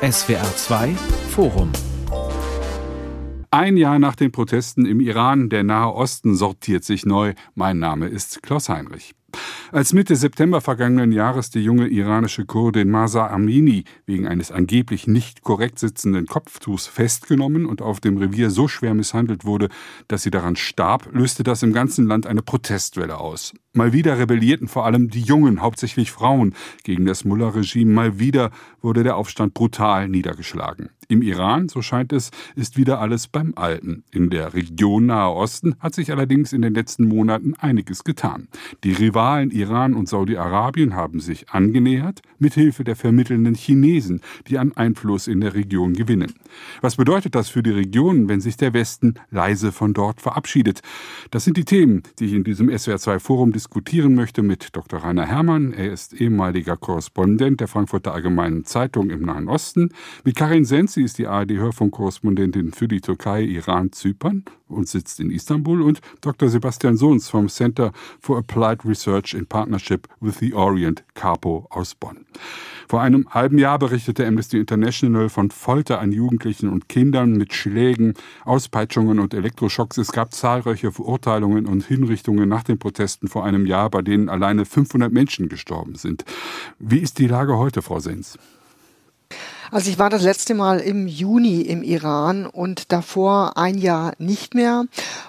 SWR 2 Forum ein Jahr nach den Protesten im Iran, der Nahe Osten sortiert sich neu. Mein Name ist Klaus Heinrich. Als Mitte September vergangenen Jahres die junge iranische Kurdin Masa Amini wegen eines angeblich nicht korrekt sitzenden Kopftuchs festgenommen und auf dem Revier so schwer misshandelt wurde, dass sie daran starb, löste das im ganzen Land eine Protestwelle aus. Mal wieder rebellierten vor allem die Jungen, hauptsächlich Frauen, gegen das Mullah-Regime. Mal wieder wurde der Aufstand brutal niedergeschlagen. Im Iran, so scheint es, ist wieder alles beim Alten. In der Region Nahe Osten hat sich allerdings in den letzten Monaten einiges getan. Die Rivalen Iran und Saudi-Arabien haben sich angenähert, mithilfe der vermittelnden Chinesen, die an Einfluss in der Region gewinnen. Was bedeutet das für die Region, wenn sich der Westen leise von dort verabschiedet? Das sind die Themen, die ich in diesem SWR2-Forum diskutieren möchte mit Dr. Rainer Herrmann. Er ist ehemaliger Korrespondent der Frankfurter Allgemeinen Zeitung im Nahen Osten, mit Karin Senz, Sie ist die ARD-Hörfunkkorrespondentin für die Türkei, Iran, Zypern und sitzt in Istanbul und Dr. Sebastian Sohns vom Center for Applied Research in Partnership with the Orient, CAPO aus Bonn. Vor einem halben Jahr berichtete Amnesty International von Folter an Jugendlichen und Kindern mit Schlägen, Auspeitschungen und Elektroschocks. Es gab zahlreiche Verurteilungen und Hinrichtungen nach den Protesten vor einem Jahr, bei denen alleine 500 Menschen gestorben sind. Wie ist die Lage heute, Frau Sens? Also ich war das letzte Mal im Juni im Iran und davor ein Jahr nicht mehr.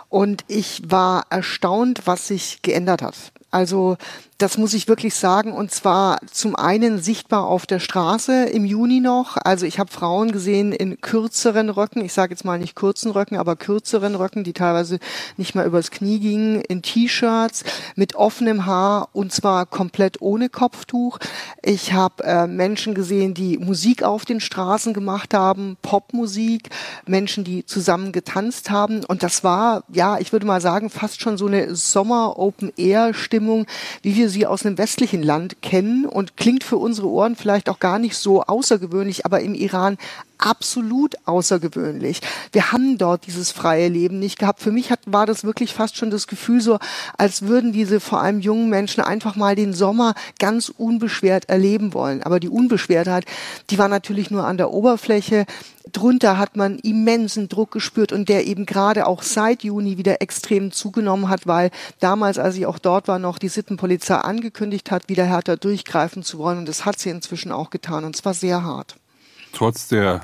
Und ich war erstaunt, was sich geändert hat. Also das muss ich wirklich sagen. Und zwar zum einen sichtbar auf der Straße im Juni noch. Also ich habe Frauen gesehen in kürzeren Röcken. Ich sage jetzt mal nicht kurzen Röcken, aber kürzeren Röcken, die teilweise nicht mal übers Knie gingen, in T-Shirts mit offenem Haar und zwar komplett ohne Kopftuch. Ich habe äh, Menschen gesehen, die Musik auf den Straßen gemacht haben, Popmusik, Menschen, die zusammen getanzt haben. Und das war, ja, ich würde mal sagen, fast schon so eine Sommer-Open-Air-Stimmung, wie wir sie aus einem westlichen Land kennen und klingt für unsere Ohren vielleicht auch gar nicht so außergewöhnlich, aber im Iran absolut außergewöhnlich. Wir haben dort dieses freie Leben nicht gehabt. Für mich hat, war das wirklich fast schon das Gefühl so, als würden diese vor allem jungen Menschen einfach mal den Sommer ganz unbeschwert erleben wollen. Aber die Unbeschwertheit, die war natürlich nur an der Oberfläche drunter hat man immensen Druck gespürt und der eben gerade auch seit Juni wieder extrem zugenommen hat, weil damals, als ich auch dort war, noch die Sittenpolizei angekündigt hat, wieder härter durchgreifen zu wollen. Und das hat sie inzwischen auch getan und zwar sehr hart. Trotz der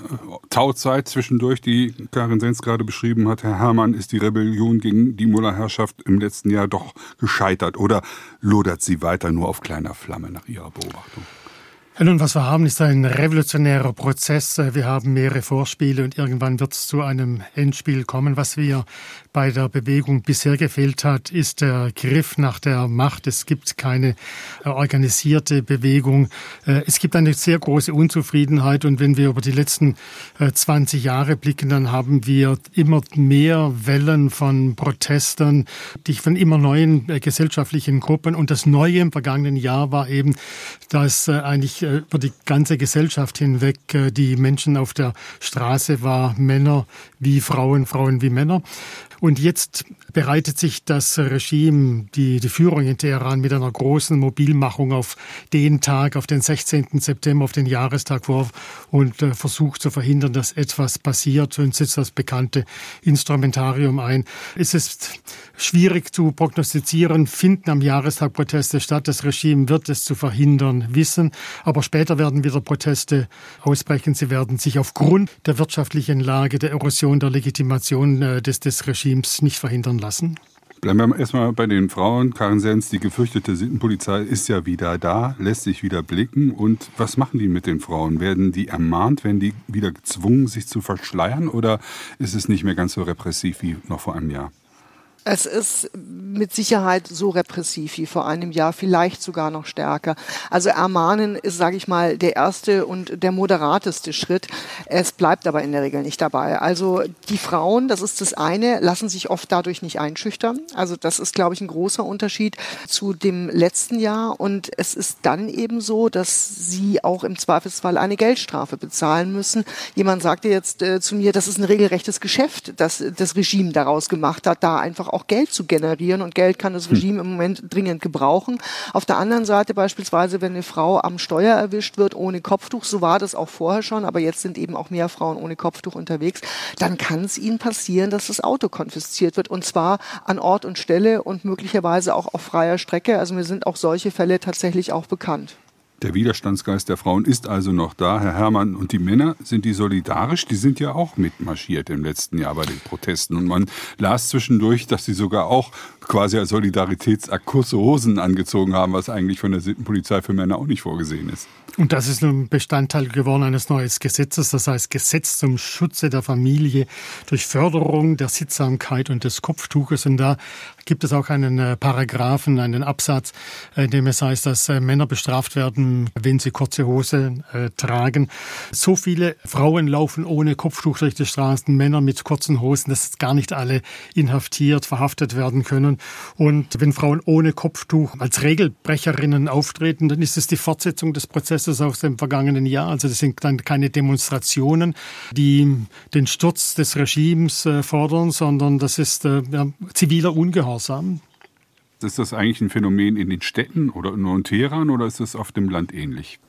Tauzeit zwischendurch, die Karin Sens gerade beschrieben hat, Herr Herrmann, ist die Rebellion gegen die Mullah-Herrschaft im letzten Jahr doch gescheitert oder lodert sie weiter nur auf kleiner Flamme nach Ihrer Beobachtung? Nun, was wir haben, ist ein revolutionärer Prozess. Wir haben mehrere Vorspiele und irgendwann wird es zu einem Endspiel kommen. Was wir bei der Bewegung bisher gefehlt hat, ist der Griff nach der Macht. Es gibt keine äh, organisierte Bewegung. Äh, es gibt eine sehr große Unzufriedenheit und wenn wir über die letzten 20 äh, Jahre blicken, dann haben wir immer mehr Wellen von Protesten, die von immer neuen gesellschaftlichen Gruppen. Und das Neue im vergangenen Jahr war eben, dass eigentlich über die ganze Gesellschaft hinweg die Menschen auf der Straße war, Männer wie Frauen, Frauen wie Männer. Und jetzt bereitet sich das Regime, die, die Führung in Teheran mit einer großen Mobilmachung auf den Tag, auf den 16. September, auf den Jahrestag vor und äh, versucht zu verhindern, dass etwas passiert und setzt das bekannte Instrumentarium ein. Es ist schwierig zu prognostizieren, finden am Jahrestag Proteste statt. Das Regime wird es zu verhindern wissen, aber später werden wieder Proteste ausbrechen. Sie werden sich aufgrund der wirtschaftlichen Lage, der Erosion der Legitimation äh, des, des Regimes Regimes nicht verhindern lassen? Bleiben wir erstmal bei den Frauen. Karin Sens, die gefürchtete Sittenpolizei ist ja wieder da, lässt sich wieder blicken. Und was machen die mit den Frauen? Werden die ermahnt? Werden die wieder gezwungen, sich zu verschleiern? Oder ist es nicht mehr ganz so repressiv wie noch vor einem Jahr? Es ist mit Sicherheit so repressiv wie vor einem Jahr, vielleicht sogar noch stärker. Also ermahnen ist, sage ich mal, der erste und der moderateste Schritt. Es bleibt aber in der Regel nicht dabei. Also die Frauen, das ist das eine, lassen sich oft dadurch nicht einschüchtern. Also das ist, glaube ich, ein großer Unterschied zu dem letzten Jahr. Und es ist dann eben so, dass sie auch im Zweifelsfall eine Geldstrafe bezahlen müssen. Jemand sagte jetzt äh, zu mir, das ist ein regelrechtes Geschäft, das das Regime daraus gemacht hat, da einfach auch Geld zu generieren und Geld kann das hm. Regime im Moment dringend gebrauchen. Auf der anderen Seite beispielsweise, wenn eine Frau am Steuer erwischt wird ohne Kopftuch, so war das auch vorher schon, aber jetzt sind eben auch mehr Frauen ohne Kopftuch unterwegs, dann kann es ihnen passieren, dass das Auto konfisziert wird und zwar an Ort und Stelle und möglicherweise auch auf freier Strecke. Also mir sind auch solche Fälle tatsächlich auch bekannt. Der Widerstandsgeist der Frauen ist also noch da, Herr Herrmann. Und die Männer, sind die solidarisch? Die sind ja auch mitmarschiert im letzten Jahr bei den Protesten. Und man las zwischendurch, dass sie sogar auch quasi als Solidaritätsakt Hosen angezogen haben, was eigentlich von der Sittenpolizei für Männer auch nicht vorgesehen ist. Und das ist nun Bestandteil geworden eines neuen Gesetzes, das heißt Gesetz zum Schutze der Familie durch Förderung der Sittsamkeit und des Kopftuches. Und da gibt es auch einen äh, Paragraphen, einen Absatz, in dem es heißt, dass äh, Männer bestraft werden, wenn sie kurze Hose äh, tragen. So viele Frauen laufen ohne Kopftuch durch die Straßen, Männer mit kurzen Hosen, dass gar nicht alle inhaftiert, verhaftet werden können. Und wenn Frauen ohne Kopftuch als Regelbrecherinnen auftreten, dann ist es die Fortsetzung des Prozesses aus dem vergangenen Jahr. Also das sind dann keine Demonstrationen, die den Sturz des Regimes fordern, sondern das ist ja, ziviler Ungehorsam. Gehorsam. Ist das eigentlich ein Phänomen in den Städten oder nur in Teheran oder ist das auf dem Land ähnlich?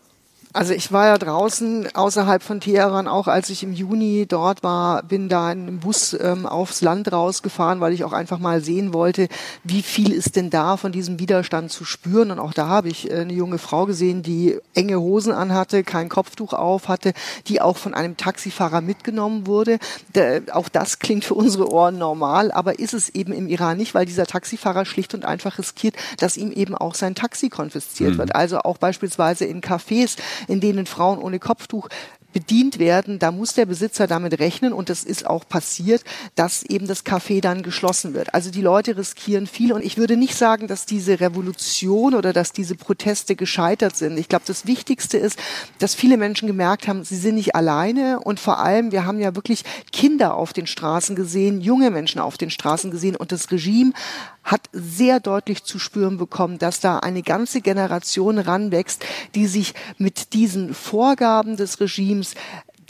Also ich war ja draußen außerhalb von Teheran, auch als ich im Juni dort war, bin da in einem Bus ähm, aufs Land rausgefahren, weil ich auch einfach mal sehen wollte, wie viel ist denn da von diesem Widerstand zu spüren. Und auch da habe ich äh, eine junge Frau gesehen, die enge Hosen anhatte, kein Kopftuch auf hatte, die auch von einem Taxifahrer mitgenommen wurde. Der, auch das klingt für unsere Ohren normal, aber ist es eben im Iran nicht, weil dieser Taxifahrer schlicht und einfach riskiert, dass ihm eben auch sein Taxi konfisziert mhm. wird. Also auch beispielsweise in Cafés in denen Frauen ohne Kopftuch bedient werden, da muss der Besitzer damit rechnen und das ist auch passiert, dass eben das Café dann geschlossen wird. Also die Leute riskieren viel und ich würde nicht sagen, dass diese Revolution oder dass diese Proteste gescheitert sind. Ich glaube, das Wichtigste ist, dass viele Menschen gemerkt haben, sie sind nicht alleine und vor allem, wir haben ja wirklich Kinder auf den Straßen gesehen, junge Menschen auf den Straßen gesehen und das Regime hat sehr deutlich zu spüren bekommen, dass da eine ganze Generation ranwächst, die sich mit diesen Vorgaben des Regimes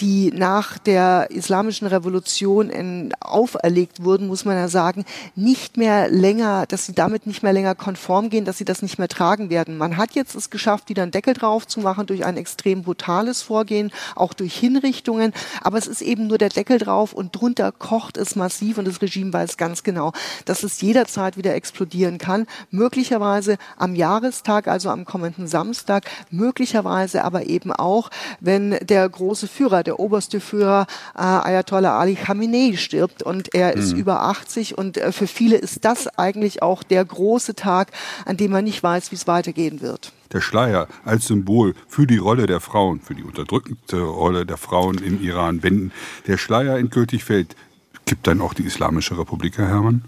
die nach der islamischen Revolution in, auferlegt wurden, muss man ja sagen, nicht mehr länger, dass sie damit nicht mehr länger konform gehen, dass sie das nicht mehr tragen werden. Man hat jetzt es geschafft, wieder einen Deckel drauf zu machen durch ein extrem brutales Vorgehen, auch durch Hinrichtungen. Aber es ist eben nur der Deckel drauf und drunter kocht es massiv und das Regime weiß ganz genau, dass es jederzeit wieder explodieren kann. Möglicherweise am Jahrestag, also am kommenden Samstag, möglicherweise aber eben auch, wenn der große Führer der oberste Führer äh, Ayatollah Ali Khamenei stirbt und er ist mhm. über 80 und äh, für viele ist das eigentlich auch der große Tag, an dem man nicht weiß, wie es weitergehen wird. Der Schleier als Symbol für die Rolle der Frauen, für die unterdrückende Rolle der Frauen im Iran, wenn der Schleier endgültig fällt, gibt dann auch die Islamische Republik, Herr Herrmann?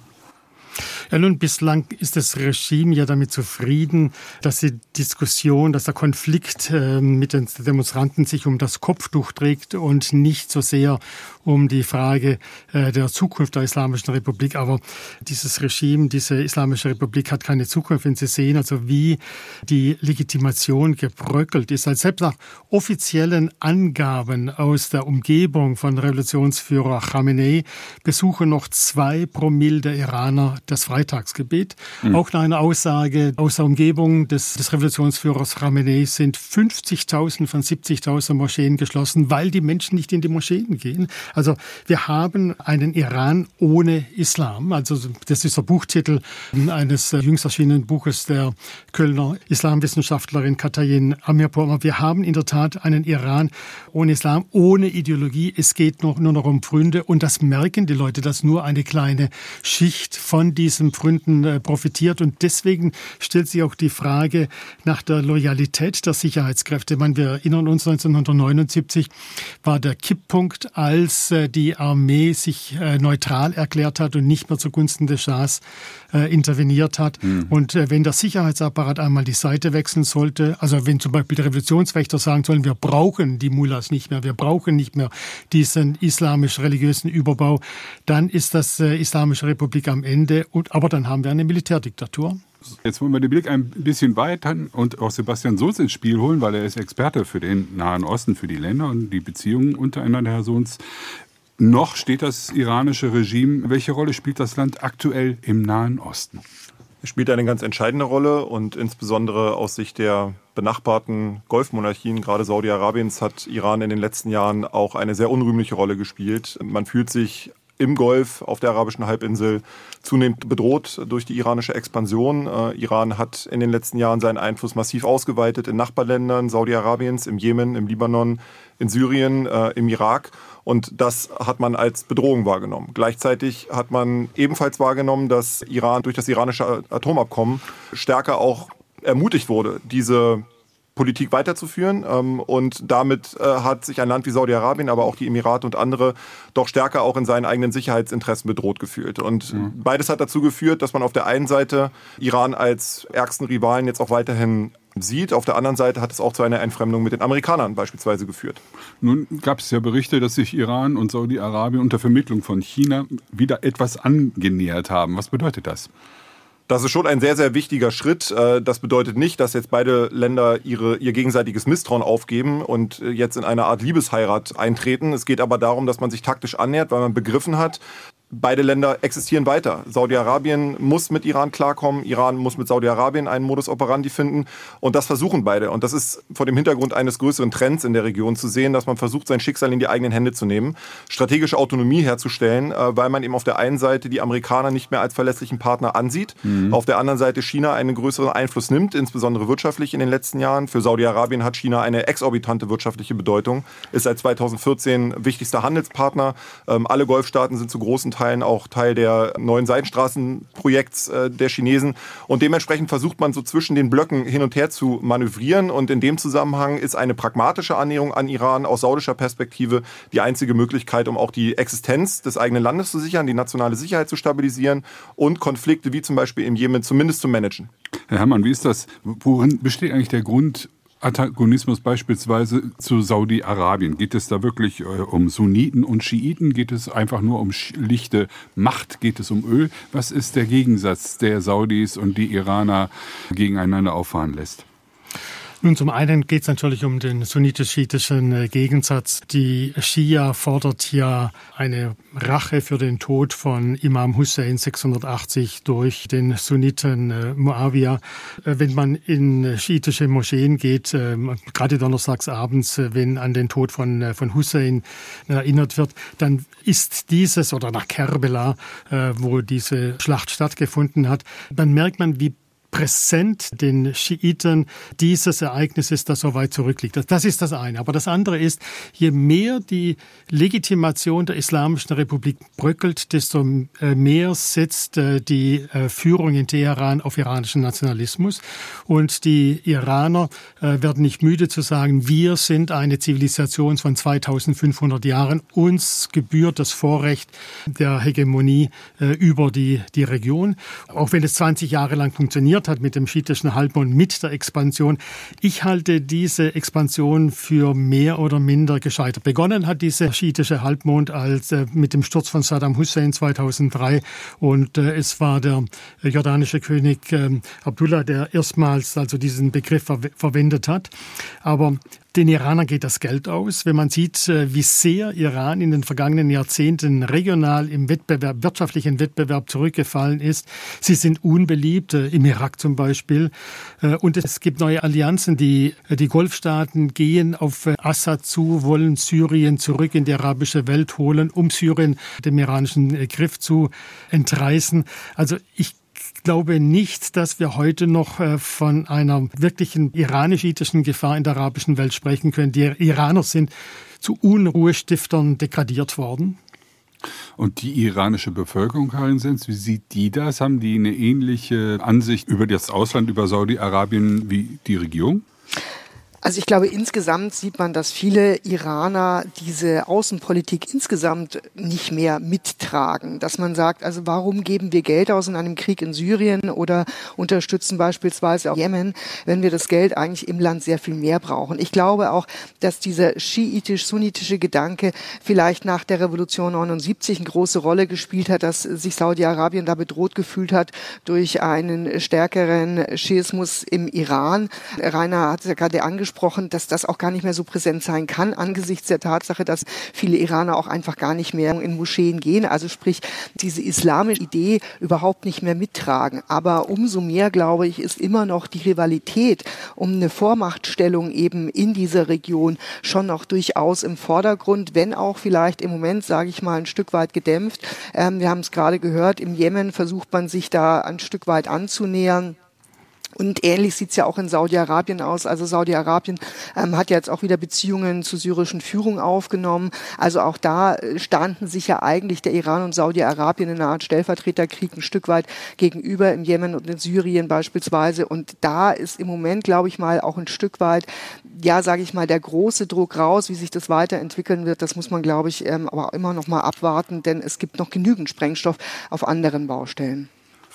Ja, nun, bislang ist das Regime ja damit zufrieden, dass die Diskussion, dass der Konflikt äh, mit den Demonstranten sich um das Kopftuch trägt und nicht so sehr um die Frage äh, der Zukunft der Islamischen Republik. Aber dieses Regime, diese Islamische Republik hat keine Zukunft, wenn Sie sehen, also wie die Legitimation gebröckelt ist. Also selbst nach offiziellen Angaben aus der Umgebung von Revolutionsführer Khamenei besuchen noch zwei Promille der Iraner das Freitagsgebet. Mhm. Auch nach einer Aussage aus der Umgebung des, des Revolutionsführers Khamenei sind 50.000 von 70.000 Moscheen geschlossen, weil die Menschen nicht in die Moscheen gehen. Also wir haben einen Iran ohne Islam. Also das ist der Buchtitel eines äh, jüngst erschienenen Buches der Kölner Islamwissenschaftlerin Katayin Amirpour. Wir haben in der Tat einen Iran ohne Islam, ohne Ideologie. Es geht noch, nur noch um Pfründe und das merken die Leute, dass nur eine kleine Schicht von diesen Pfründen äh, profitiert und deswegen stellt sich auch die Frage nach der Loyalität der Sicherheitskräfte. Ich meine, wir erinnern uns 1979 war der Kipppunkt, als äh, die Armee sich äh, neutral erklärt hat und nicht mehr zugunsten des Schahs äh, interveniert hat. Mhm. Und wenn der Sicherheitsapparat einmal die Seite wechseln sollte, also wenn zum Beispiel die Revolutionswächter sagen sollen, wir brauchen die Mullahs nicht mehr, wir brauchen nicht mehr diesen islamisch-religiösen Überbau, dann ist das Islamische Republik am Ende. Und, aber dann haben wir eine Militärdiktatur. Jetzt wollen wir den Blick ein bisschen weiter und auch Sebastian Sohns ins Spiel holen, weil er ist Experte für den Nahen Osten, für die Länder und die Beziehungen untereinander, Herr Sohns. Noch steht das iranische Regime. Welche Rolle spielt das Land aktuell im Nahen Osten? Es spielt eine ganz entscheidende Rolle und insbesondere aus Sicht der benachbarten Golfmonarchien, gerade Saudi-Arabiens, hat Iran in den letzten Jahren auch eine sehr unrühmliche Rolle gespielt. Man fühlt sich im Golf auf der arabischen Halbinsel zunehmend bedroht durch die iranische Expansion. Äh, Iran hat in den letzten Jahren seinen Einfluss massiv ausgeweitet in Nachbarländern Saudi-Arabiens, im Jemen, im Libanon, in Syrien, äh, im Irak. Und das hat man als Bedrohung wahrgenommen. Gleichzeitig hat man ebenfalls wahrgenommen, dass Iran durch das iranische Atomabkommen stärker auch ermutigt wurde, diese Politik weiterzuführen. Ähm, und damit äh, hat sich ein Land wie Saudi-Arabien, aber auch die Emirate und andere doch stärker auch in seinen eigenen Sicherheitsinteressen bedroht gefühlt. Und mhm. beides hat dazu geführt, dass man auf der einen Seite Iran als ärgsten Rivalen jetzt auch weiterhin sieht. Auf der anderen Seite hat es auch zu einer Entfremdung mit den Amerikanern beispielsweise geführt. Nun gab es ja Berichte, dass sich Iran und Saudi-Arabien unter Vermittlung von China wieder etwas angenähert haben. Was bedeutet das? Das ist schon ein sehr, sehr wichtiger Schritt. Äh, das bedeutet nicht, dass jetzt beide Länder ihre, ihr gegenseitiges Misstrauen aufgeben und äh, jetzt in eine Art Liebesheirat eintreten. Es geht aber darum, dass man sich taktisch annähert, weil man begriffen hat, beide Länder existieren weiter. Saudi-Arabien muss mit Iran klarkommen, Iran muss mit Saudi-Arabien einen Modus operandi finden und das versuchen beide. Und das ist vor dem Hintergrund eines größeren Trends in der Region zu sehen, dass man versucht, sein Schicksal in die eigenen Hände zu nehmen, strategische Autonomie herzustellen, äh, weil man eben auf der einen Seite die Amerikaner nicht mehr als verlässlichen Partner ansieht, mhm. auf der anderen Seite China einen größeren Einfluss nimmt, insbesondere wirtschaftlich in den letzten Jahren. Für Saudi-Arabien hat China eine exorbitante wirtschaftliche Bedeutung, ist seit 2014 wichtigster Handelspartner. Ähm, alle Golfstaaten sind zu großen Teilen auch Teil der neuen Seidenstraßenprojekts äh, der Chinesen. Und dementsprechend versucht man so zwischen den Blöcken hin und her zu manövrieren. Und in dem Zusammenhang ist eine pragmatische Annäherung an Iran aus saudischer Perspektive die einzige Möglichkeit, um auch die Existenz des eigenen Landes zu sichern, die nationale Sicherheit zu stabilisieren und Konflikte wie zum Beispiel im Jemen zumindest zu managen. Herr Herrmann, wie ist das? Worin besteht eigentlich der Grund Antagonismus beispielsweise zu Saudi-Arabien? Geht es da wirklich äh, um Sunniten und Schiiten? Geht es einfach nur um lichte Macht? Geht es um Öl? Was ist der Gegensatz, der Saudis und die Iraner gegeneinander auffahren lässt? Nun, zum einen geht es natürlich um den sunnitisch-schiitischen äh, Gegensatz. Die Schia fordert ja eine Rache für den Tod von Imam Hussein 680 durch den Sunniten äh, Muawiyah. Äh, wenn man in schiitische Moscheen geht, äh, gerade donnerstags abends, äh, wenn an den Tod von, äh, von Hussein erinnert wird, dann ist dieses, oder nach Kerbela, wo diese Schlacht stattgefunden hat, dann merkt man, wie präsent den Schiiten dieses Ereignisses, das so weit zurückliegt. Das ist das eine. Aber das andere ist, je mehr die Legitimation der Islamischen Republik bröckelt, desto äh, mehr setzt äh, die äh, Führung in Teheran auf iranischen Nationalismus. Und die Iraner werden nicht müde zu sagen, wir sind eine Zivilisation von 2500 Jahren. Uns gebührt das Vorrecht der Hegemonie über die, die Region. Auch wenn es 20 Jahre lang funktioniert, hat mit dem schiitischen Halbmond, mit der Expansion. Ich halte diese Expansion für mehr oder minder gescheitert. Begonnen hat diese schiitische Halbmond als äh, mit dem Sturz von Saddam Hussein 2003 und äh, es war der jordanische König äh, Abdullah, der erstmals also diesen Begriff ver verwendet hat. Aber den Iranern geht das Geld aus. Wenn man sieht, äh, wie sehr Iran in den vergangenen Jahrzehnten regional im Wettbewerb, wirtschaftlichen Wettbewerb zurückgefallen ist. Sie sind unbeliebt, äh, im Irak zum Beispiel. Äh, und es gibt neue Allianzen. Die, die Golfstaaten gehen auf Assad zu, wollen Syrien zurück in die arabische Welt holen, um Syrien dem iranischen Griff zu entreißen. Also ich glaube nicht, dass wir heute noch äh, von einer wirklichen iranisch-schiitischen Gefahr in der arabischen Welt sprechen können. Die Iraner sind zu Unruhestiftern degradiert worden. Und die iranische Bevölkerung, Karin Sens, wie sieht die das? Haben die eine ähnliche Ansicht über das Ausland, über Saudi-Arabien wie die Regierung? Also ich glaube, insgesamt sieht man, dass viele Iraner diese Außenpolitik insgesamt nicht mehr mittragen. Dass man sagt, also warum geben wir Geld aus in einem Krieg in Syrien oder unterstützen beispielsweise auch Jemen, wenn wir das Geld eigentlich im Land sehr viel mehr brauchen. Ich glaube auch, dass dieser schiitisch-sunnitische Gedanke vielleicht nach der Revolution 79 eine große Rolle gespielt hat, dass sich Saudi-Arabien da bedroht gefühlt hat durch einen stärkeren Schiismus im Iran. Rainer hat es ja gerade angesprochen, angesprochen, dass das auch gar nicht mehr so präsent sein kann angesichts der Tatsache, dass viele Iraner auch einfach gar nicht mehr in Moscheen gehen, also sprich diese islamische Idee überhaupt nicht mehr mittragen. Aber umso mehr, glaube ich, ist immer noch die Rivalität um eine Vormachtstellung eben in dieser Region schon noch durchaus im Vordergrund, wenn auch vielleicht im Moment, sage ich mal, ein Stück weit gedämpft. Ähm, wir haben es gerade gehört, im Jemen versucht man sich da ein Stück weit anzunähern. Und ähnlich sieht's ja auch in Saudi-Arabien aus. Also Saudi-Arabien ähm, hat ja jetzt auch wieder Beziehungen zur syrischen Führung aufgenommen. Also auch da äh, standen sich ja eigentlich der Iran und Saudi-Arabien in einer Art Stellvertreterkrieg ein Stück weit gegenüber im Jemen und in Syrien beispielsweise. Und da ist im Moment, glaube ich mal, auch ein Stück weit, ja, sage ich mal, der große Druck raus, wie sich das weiterentwickeln wird. Das muss man, glaube ich, ähm, aber immer noch mal abwarten, denn es gibt noch genügend Sprengstoff auf anderen Baustellen.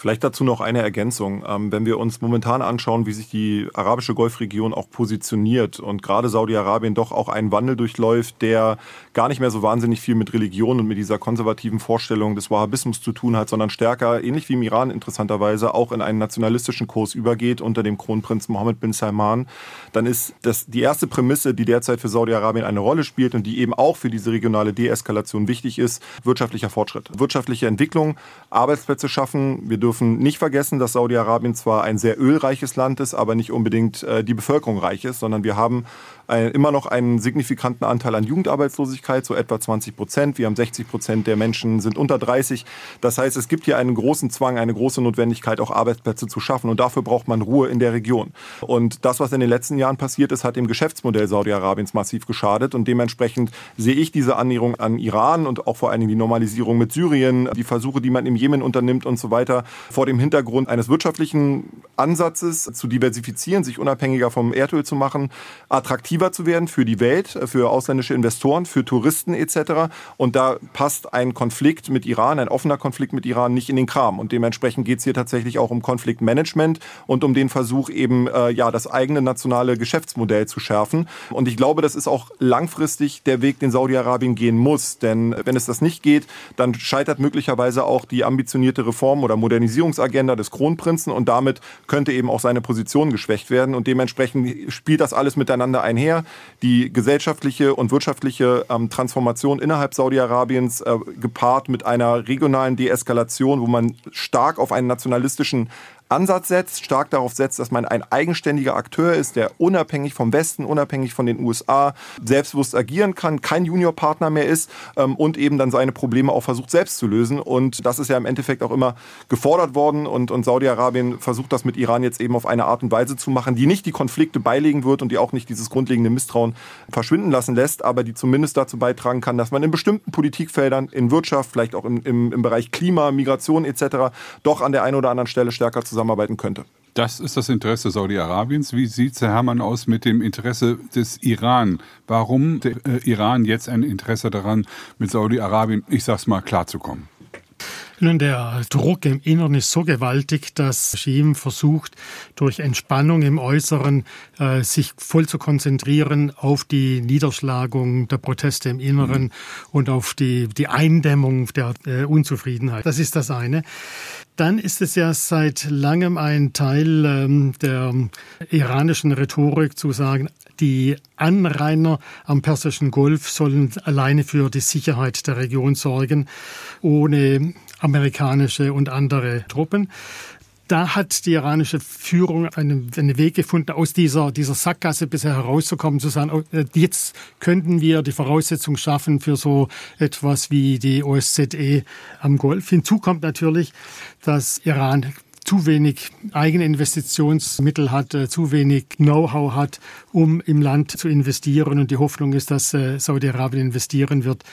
Vielleicht dazu noch eine Ergänzung. Ähm, wenn wir uns momentan anschauen, wie sich die arabische Golfregion auch positioniert und gerade Saudi-Arabien doch auch einen Wandel durchläuft, der gar nicht mehr so wahnsinnig viel mit Religion und mit dieser konservativen Vorstellung des Wahhabismus zu tun hat, sondern stärker, ähnlich wie im Iran interessanterweise, auch in einen nationalistischen Kurs übergeht unter dem Kronprinz Mohammed bin Salman, dann ist das die erste Prämisse, die derzeit für Saudi-Arabien eine Rolle spielt und die eben auch für diese regionale Deeskalation wichtig ist, wirtschaftlicher Fortschritt. Wirtschaftliche Entwicklung, Arbeitsplätze schaffen. Wir dürfen dürfen nicht vergessen, dass Saudi-Arabien zwar ein sehr ölreiches Land ist, aber nicht unbedingt äh, die Bevölkerung reich ist, sondern wir haben ein, immer noch einen signifikanten Anteil an Jugendarbeitslosigkeit, so etwa 20 Prozent. Wir haben 60 Prozent der Menschen sind unter 30. Das heißt, es gibt hier einen großen Zwang, eine große Notwendigkeit, auch Arbeitsplätze zu schaffen. Und dafür braucht man Ruhe in der Region. Und das, was in den letzten Jahren passiert ist, hat dem Geschäftsmodell Saudi-Arabiens massiv geschadet. Und dementsprechend sehe ich diese Annäherung an Iran und auch vor allen Dingen die Normalisierung mit Syrien, die Versuche, die man im Jemen unternimmt und so weiter, vor dem Hintergrund eines wirtschaftlichen Ansatzes zu diversifizieren, sich unabhängiger vom Erdöl zu machen, attraktiver attraktiver zu werden für die Welt, für ausländische Investoren, für Touristen etc. Und da passt ein Konflikt mit Iran, ein offener Konflikt mit Iran nicht in den Kram. Und dementsprechend geht es hier tatsächlich auch um Konfliktmanagement und um den Versuch eben äh, ja das eigene nationale Geschäftsmodell zu schärfen. Und ich glaube, das ist auch langfristig der Weg, den Saudi-Arabien gehen muss. Denn wenn es das nicht geht, dann scheitert möglicherweise auch die ambitionierte Reform- oder Modernisierungsagenda des Kronprinzen und damit könnte eben auch seine Position geschwächt werden. Und dementsprechend spielt das alles miteinander einher her. Die gesellschaftliche und wirtschaftliche ähm, Transformation innerhalb Saudi-Arabiens äh, gepaart mit einer regionalen Deeskalation, wo man stark auf einen nationalistischen Ansatz setzt, stark darauf setzt, dass man ein eigenständiger Akteur ist, der unabhängig vom Westen, unabhängig von den USA selbstbewusst agieren kann, kein Juniorpartner mehr ist ähm, und eben dann seine Probleme auch versucht selbst zu lösen. Und das ist ja im Endeffekt auch immer gefordert worden und, und Saudi-Arabien versucht das mit Iran jetzt eben auf eine Art und Weise zu machen, die nicht die Konflikte beilegen wird und die auch nicht dieses grundlegende Misstrauen verschwinden lassen lässt, aber die zumindest dazu beitragen kann, dass man in bestimmten Politikfeldern, in Wirtschaft, vielleicht auch im, im, im Bereich Klima, Migration etc. doch an der einen oder anderen Stelle stärker zusammen zusammenarbeiten könnte. Das ist das Interesse Saudi-Arabiens. Wie sieht es, Herr Herrmann, aus mit dem Interesse des Iran? Warum der äh, Iran jetzt ein Interesse daran, mit Saudi-Arabien, ich sag's mal, klarzukommen? Nun, der Druck im Inneren ist so gewaltig, dass das Regime versucht, durch Entspannung im Äußeren äh, sich voll zu konzentrieren auf die Niederschlagung der Proteste im Inneren mhm. und auf die, die Eindämmung der äh, Unzufriedenheit. Das ist das eine. Dann ist es ja seit langem ein Teil ähm, der iranischen Rhetorik zu sagen, die Anrainer am Persischen Golf sollen alleine für die Sicherheit der Region sorgen, ohne amerikanische und andere Truppen da hat die iranische Führung einen, einen Weg gefunden, aus dieser, dieser Sackgasse bisher herauszukommen, zu sagen, oh, äh, jetzt könnten wir die Voraussetzung schaffen für so etwas wie die OSZE am Golf. Hinzu kommt natürlich, dass Iran zu wenig eigene Investitionsmittel hat, äh, zu wenig Know-how hat, um im Land zu investieren. Und die Hoffnung ist, dass äh, Saudi-Arabien investieren wird.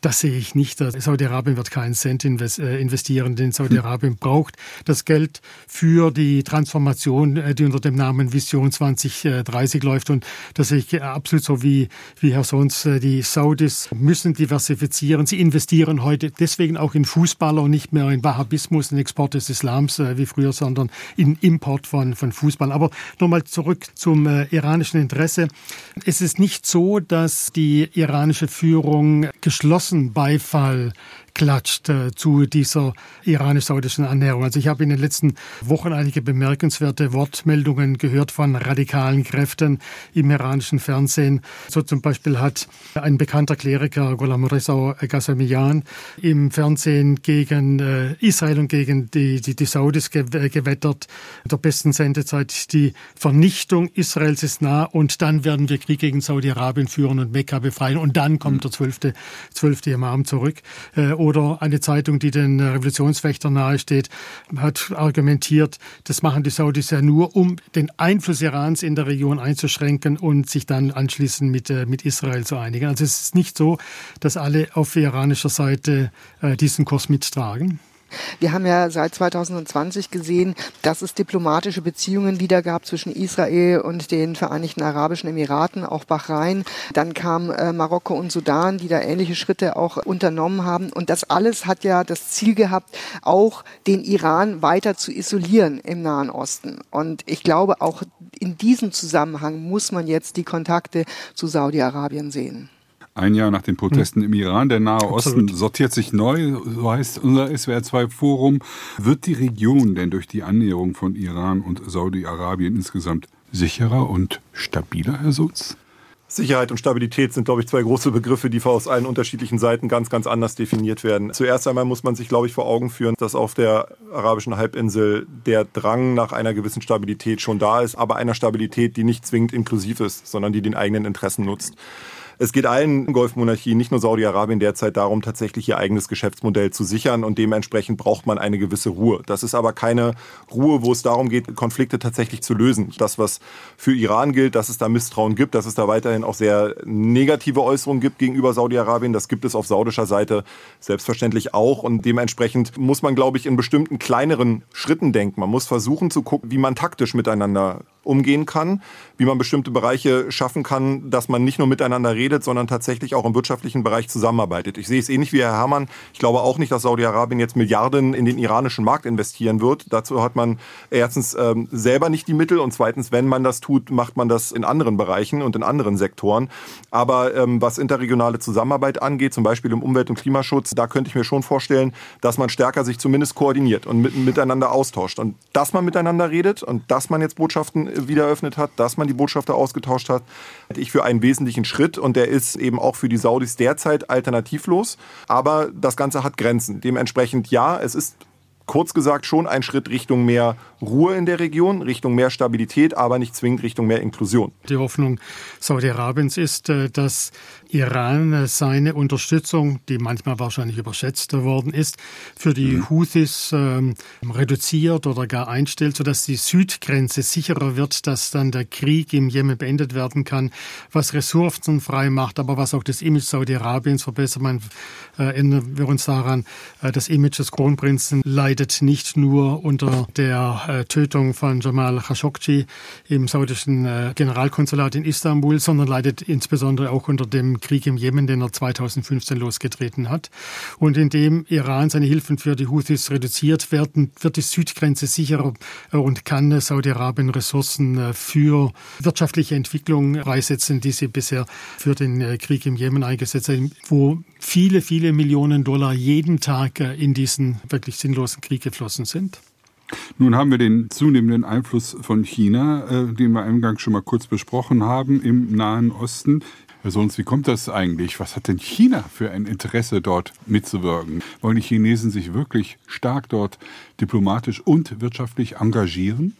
Das sehe ich nicht. Saudi-Arabien wird keinen Cent äh, investieren, denn Saudi-Arabien braucht das Geld für die Transformation, äh, die unter dem Namen Vision 2030 läuft. Und das sehe ich absolut so wie, wie Herr Sons. Äh, die Saudis müssen diversifizieren. Sie investieren heute deswegen auch in Fußballer und nicht mehr in Wahhabismus, in Export des Islams wie früher, sondern in Import von, von Fußball. Aber nochmal zurück zum iranischen Interesse. Es ist nicht so, dass die iranische Führung geschlossen großen Beifall klatscht äh, zu dieser iranisch-saudischen Annäherung. Also ich habe in den letzten Wochen einige bemerkenswerte Wortmeldungen gehört von radikalen Kräften im iranischen Fernsehen. So zum Beispiel hat ein bekannter Kleriker, Ghulam Reza Ghassemian, im Fernsehen gegen äh, Israel und gegen die, die, die Saudis gewettert. Der besten Sendezeit, die Vernichtung Israels ist nah und dann werden wir Krieg gegen Saudi-Arabien führen und Mekka befreien und dann kommt der zwölfte, zwölfte Imam zurück. Äh, oder eine Zeitung, die den Revolutionswächtern nahesteht, hat argumentiert, das machen die Saudis ja nur, um den Einfluss Irans in der Region einzuschränken und sich dann anschließend mit, äh, mit Israel zu einigen. Also es ist nicht so, dass alle auf iranischer Seite äh, diesen Kurs mittragen. Wir haben ja seit 2020 gesehen, dass es diplomatische Beziehungen wieder gab zwischen Israel und den Vereinigten Arabischen Emiraten, auch Bahrain. Dann kam äh, Marokko und Sudan, die da ähnliche Schritte auch unternommen haben. Und das alles hat ja das Ziel gehabt, auch den Iran weiter zu isolieren im Nahen Osten. Und ich glaube, auch in diesem Zusammenhang muss man jetzt die Kontakte zu Saudi-Arabien sehen. Ein Jahr nach den Protesten im Iran, der Nahe Osten sortiert sich neu, so heißt unser SWR2-Forum. Wird die Region denn durch die Annäherung von Iran und Saudi-Arabien insgesamt sicherer und stabiler, Herr Sutz? Sicherheit und Stabilität sind, glaube ich, zwei große Begriffe, die aus allen unterschiedlichen Seiten ganz, ganz anders definiert werden. Zuerst einmal muss man sich, glaube ich, vor Augen führen, dass auf der arabischen Halbinsel der Drang nach einer gewissen Stabilität schon da ist, aber einer Stabilität, die nicht zwingend inklusiv ist, sondern die den eigenen Interessen nutzt. Es geht allen Golfmonarchien, nicht nur Saudi-Arabien derzeit darum, tatsächlich ihr eigenes Geschäftsmodell zu sichern und dementsprechend braucht man eine gewisse Ruhe. Das ist aber keine Ruhe, wo es darum geht, Konflikte tatsächlich zu lösen. Das, was für Iran gilt, dass es da Misstrauen gibt, dass es da weiterhin auch sehr negative Äußerungen gibt gegenüber Saudi-Arabien, das gibt es auf saudischer Seite selbstverständlich auch und dementsprechend muss man, glaube ich, in bestimmten kleineren Schritten denken. Man muss versuchen zu gucken, wie man taktisch miteinander umgehen kann, wie man bestimmte Bereiche schaffen kann, dass man nicht nur miteinander redet, sondern tatsächlich auch im wirtschaftlichen Bereich zusammenarbeitet. Ich sehe es ähnlich wie Herr Herrmann. Ich glaube auch nicht, dass Saudi-Arabien jetzt Milliarden in den iranischen Markt investieren wird. Dazu hat man erstens ähm, selber nicht die Mittel und zweitens, wenn man das tut, macht man das in anderen Bereichen und in anderen Sektoren. Aber ähm, was interregionale Zusammenarbeit angeht, zum Beispiel im Umwelt- und Klimaschutz, da könnte ich mir schon vorstellen, dass man stärker sich zumindest koordiniert und mit, miteinander austauscht. Und dass man miteinander redet und dass man jetzt Botschaften wieder eröffnet hat, dass man die Botschafter ausgetauscht hat, halte ich für einen wesentlichen Schritt und der ist eben auch für die Saudis derzeit alternativlos. Aber das Ganze hat Grenzen. Dementsprechend ja, es ist kurz gesagt schon ein Schritt Richtung mehr Ruhe in der Region, Richtung mehr Stabilität, aber nicht zwingend Richtung mehr Inklusion. Die Hoffnung Saudi-Arabiens ist, äh, dass Iran äh, seine Unterstützung, die manchmal wahrscheinlich überschätzt worden ist, für die mhm. Houthis ähm, reduziert oder gar einstellt, sodass die Südgrenze sicherer wird, dass dann der Krieg im Jemen beendet werden kann, was Ressourcen frei macht, aber was auch das Image Saudi-Arabiens verbessert. Man äh, erinnern wir uns daran, äh, das Image des Kronprinzen leidet nicht nur unter der äh, Tötung von Jamal Khashoggi im saudischen äh, Generalkonsulat in Istanbul, sondern leidet insbesondere auch unter dem Krieg im Jemen, den er 2015 losgetreten hat. Und indem Iran seine Hilfen für die Houthis reduziert werden, wird die Südgrenze sicherer und kann Saudi-Arabien Ressourcen äh, für wirtschaftliche Entwicklung freisetzen, die sie bisher für den Krieg im Jemen eingesetzt haben, wo viele, viele Millionen Dollar jeden Tag in diesen wirklich sinnlosen Krieg geflossen sind. Nun haben wir den zunehmenden Einfluss von China, äh, den wir eingangs schon mal kurz besprochen haben, im Nahen Osten. Herr Sohns, wie kommt das eigentlich? Was hat denn China für ein Interesse, dort mitzuwirken? Wollen die Chinesen sich wirklich stark dort diplomatisch und wirtschaftlich engagieren?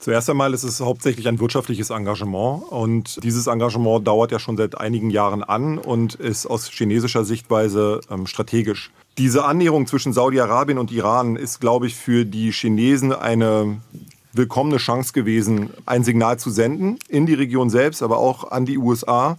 Zuerst einmal ist es hauptsächlich ein wirtschaftliches Engagement und dieses Engagement dauert ja schon seit einigen Jahren an und ist aus chinesischer Sichtweise ähm, strategisch. Diese Annäherung zwischen Saudi-Arabien und Iran ist, glaube ich, für die Chinesen eine willkommene Chance gewesen, ein Signal zu senden in die Region selbst, aber auch an die USA,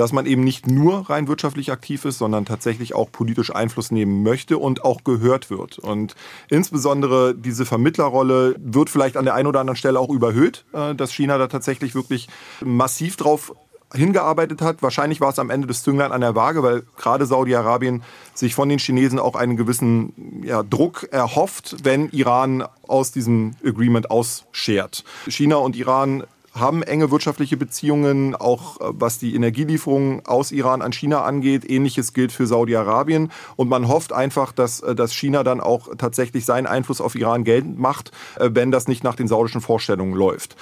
dass man eben nicht nur rein wirtschaftlich aktiv ist, sondern tatsächlich auch politisch Einfluss nehmen möchte und auch gehört wird. Und insbesondere diese Vermittlerrolle wird vielleicht an der einen oder anderen Stelle auch überhöht, äh, dass China da tatsächlich wirklich massiv drauf hingearbeitet hat. Wahrscheinlich war es am Ende des Zünglein an der Waage, weil gerade Saudi-Arabien sich von den Chinesen auch einen gewissen ja, Druck erhofft, wenn Iran aus diesem Agreement ausschert. China und Iran haben enge wirtschaftliche Beziehungen, auch äh, was die Energielieferungen aus Iran an China angeht. Ähnliches gilt für Saudi-Arabien. Und man hofft einfach, dass, äh, dass China dann auch tatsächlich seinen Einfluss auf Iran geltend macht, äh, wenn das nicht nach den saudischen Vorstellungen läuft.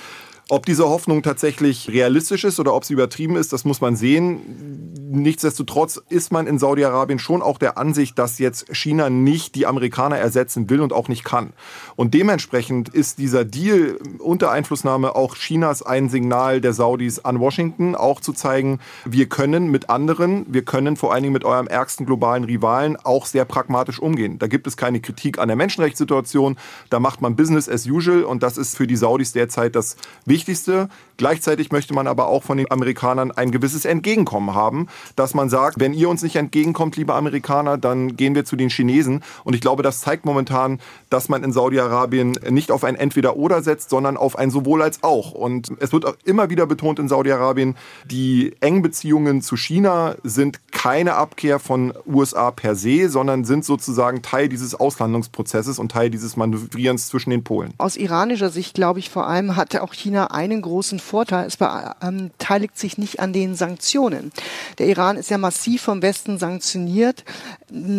Ob diese Hoffnung tatsächlich realistisch ist oder ob sie übertrieben ist, das muss man sehen. Nichtsdestotrotz ist man in Saudi-Arabien schon auch der Ansicht, dass jetzt China nicht die Amerikaner ersetzen will und auch nicht kann. Und dementsprechend ist dieser Deal unter Einflussnahme auch Chinas ein Signal der Saudis an Washington, auch zu zeigen, wir können mit anderen, wir können vor allen Dingen mit eurem ärgsten globalen Rivalen auch sehr pragmatisch umgehen. Da gibt es keine Kritik an der Menschenrechtssituation, da macht man Business as usual und das ist für die Saudis derzeit das Wichtigste Wichtigste. Gleichzeitig möchte man aber auch von den Amerikanern ein gewisses Entgegenkommen haben, dass man sagt, wenn ihr uns nicht entgegenkommt, liebe Amerikaner, dann gehen wir zu den Chinesen. Und ich glaube, das zeigt momentan, dass man in Saudi-Arabien nicht auf ein Entweder-Oder setzt, sondern auf ein sowohl als auch. Und es wird auch immer wieder betont in Saudi-Arabien, die engen Beziehungen zu China sind keine Abkehr von USA per se, sondern sind sozusagen Teil dieses Auslandungsprozesses und Teil dieses Manövrierens zwischen den Polen. Aus iranischer Sicht, glaube ich, vor allem hatte auch China einen großen Vorteil. Es beteiligt ähm, sich nicht an den Sanktionen. Der Iran ist ja massiv vom Westen sanktioniert,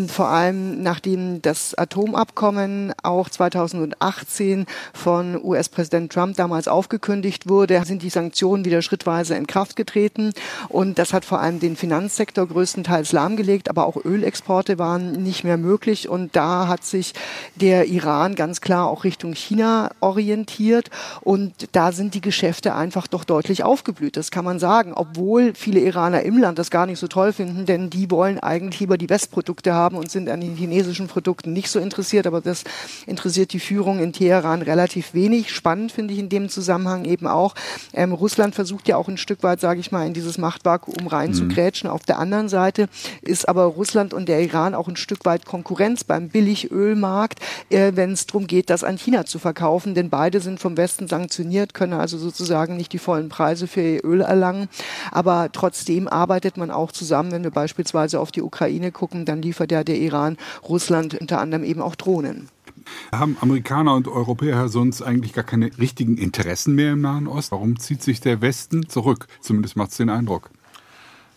vor allem nachdem das Atomabkommen auch 2018 von US-Präsident Trump damals aufgekündigt wurde, sind die Sanktionen wieder schrittweise in Kraft getreten. Und das hat vor allem den Finanzsektor größtenteils lahmgelegt, aber auch Ölexporte waren nicht mehr möglich. Und da hat sich der Iran ganz klar auch Richtung China orientiert. Und da sind die die Geschäfte einfach doch deutlich aufgeblüht. Das kann man sagen, obwohl viele Iraner im Land das gar nicht so toll finden, denn die wollen eigentlich lieber die Westprodukte haben und sind an den chinesischen Produkten nicht so interessiert. Aber das interessiert die Führung in Teheran relativ wenig. Spannend finde ich in dem Zusammenhang eben auch, ähm, Russland versucht ja auch ein Stück weit, sage ich mal, in dieses Machtvakuum reinzugrätschen. Mhm. Auf der anderen Seite ist aber Russland und der Iran auch ein Stück weit Konkurrenz beim Billigölmarkt, äh, wenn es darum geht, das an China zu verkaufen. Denn beide sind vom Westen sanktioniert, können also sozusagen nicht die vollen Preise für ihr Öl erlangen. Aber trotzdem arbeitet man auch zusammen. Wenn wir beispielsweise auf die Ukraine gucken, dann liefert ja der Iran Russland unter anderem eben auch Drohnen. Haben Amerikaner und Europäer sonst eigentlich gar keine richtigen Interessen mehr im Nahen Osten? Warum zieht sich der Westen zurück? Zumindest macht es den Eindruck.